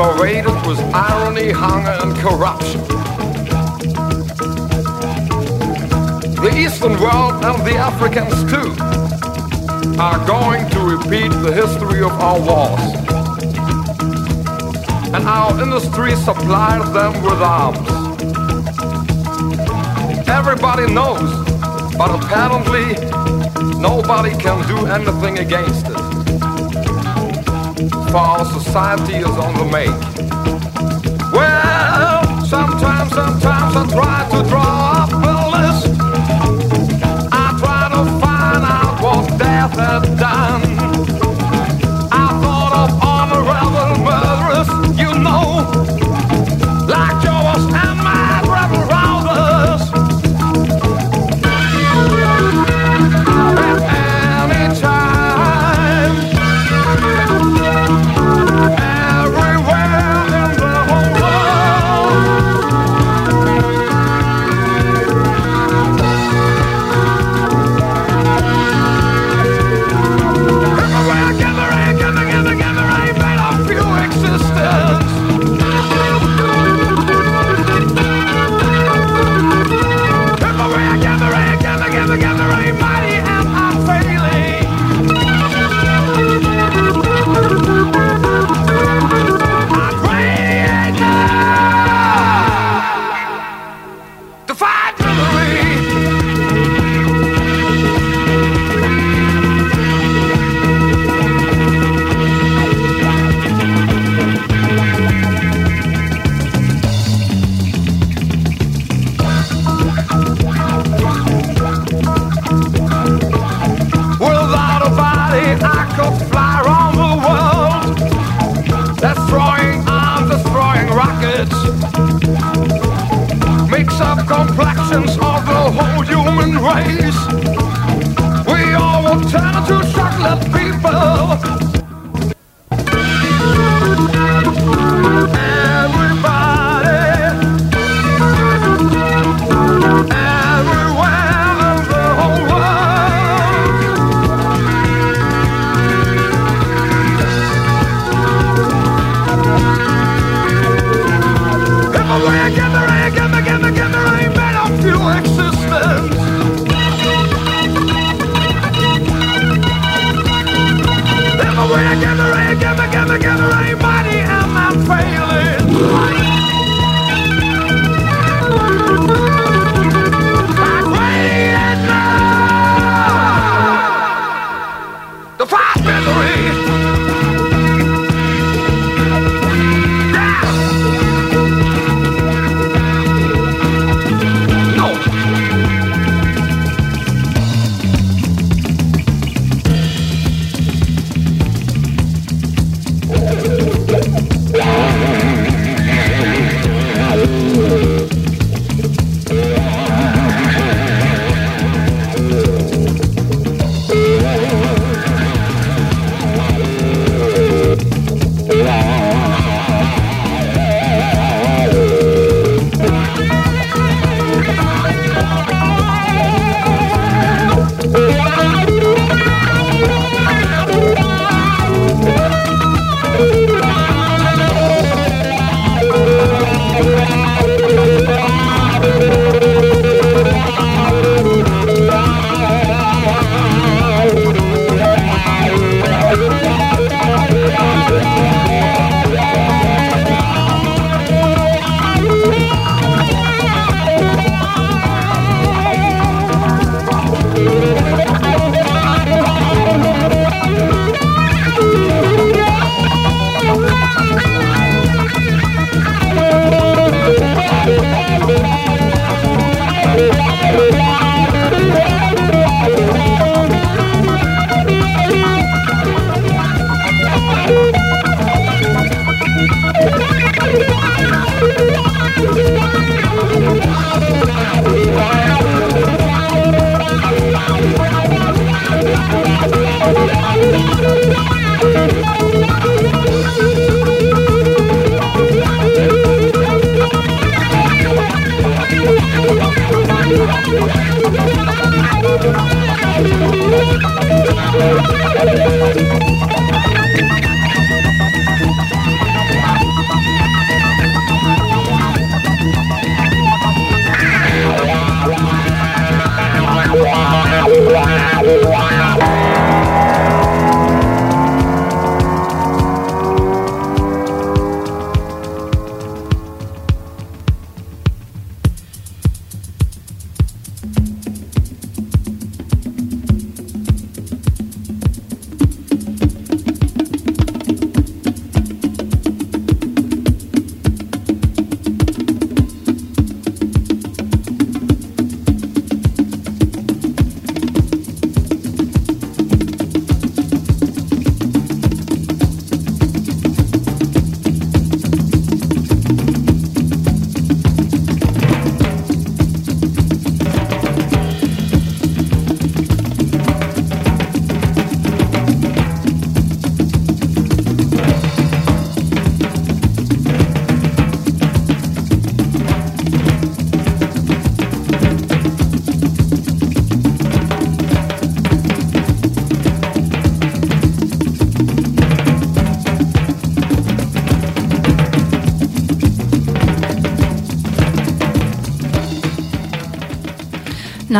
Pervaded with irony, hunger, and corruption. The Eastern world and the Africans too are going to repeat the history of our wars. And our industry supplies them with arms. Everybody knows, but apparently nobody can do anything against it our society is on the make. Well, sometimes, sometimes I try to draw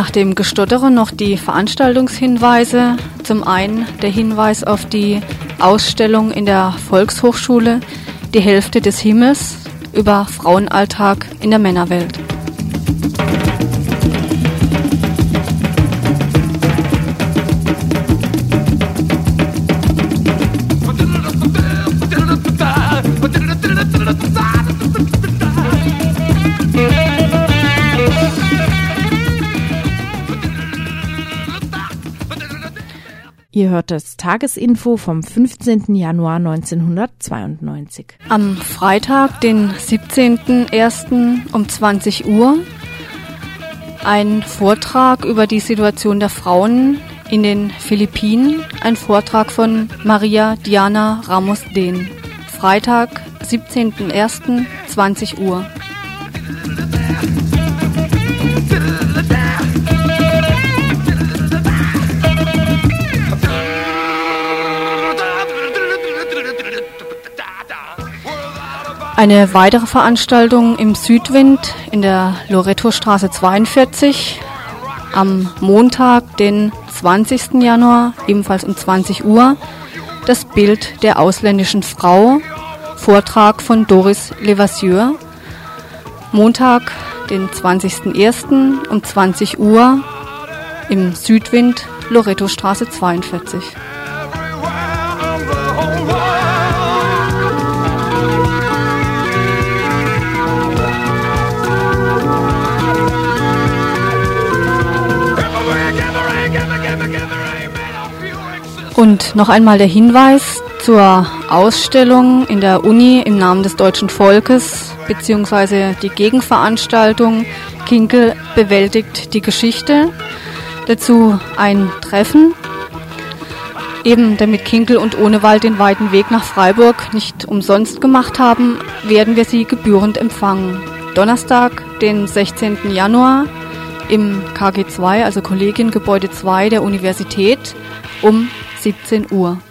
Nach dem Gestottere noch die Veranstaltungshinweise. Zum einen der Hinweis auf die Ausstellung in der Volkshochschule Die Hälfte des Himmels über Frauenalltag in der Männerwelt. Ihr hört das Tagesinfo vom 15. Januar 1992. Am Freitag, den 17.01. um 20 Uhr, ein Vortrag über die Situation der Frauen in den Philippinen, ein Vortrag von Maria Diana Ramos Dehn. Freitag, 17.01. 20 Uhr. Eine weitere Veranstaltung im Südwind in der Loretto-Straße 42 am Montag, den 20. Januar, ebenfalls um 20 Uhr, das Bild der ausländischen Frau, Vortrag von Doris Levasseur. Montag, den 20.01. um 20 Uhr im Südwind, Loretto-Straße 42. Und noch einmal der Hinweis zur Ausstellung in der Uni im Namen des deutschen Volkes beziehungsweise die Gegenveranstaltung Kinkel bewältigt die Geschichte. Dazu ein Treffen. Eben damit Kinkel und Ohnewald den weiten Weg nach Freiburg nicht umsonst gemacht haben, werden wir sie gebührend empfangen. Donnerstag, den 16. Januar im KG2, also Kollegiengebäude 2 der Universität um 17 Uhr.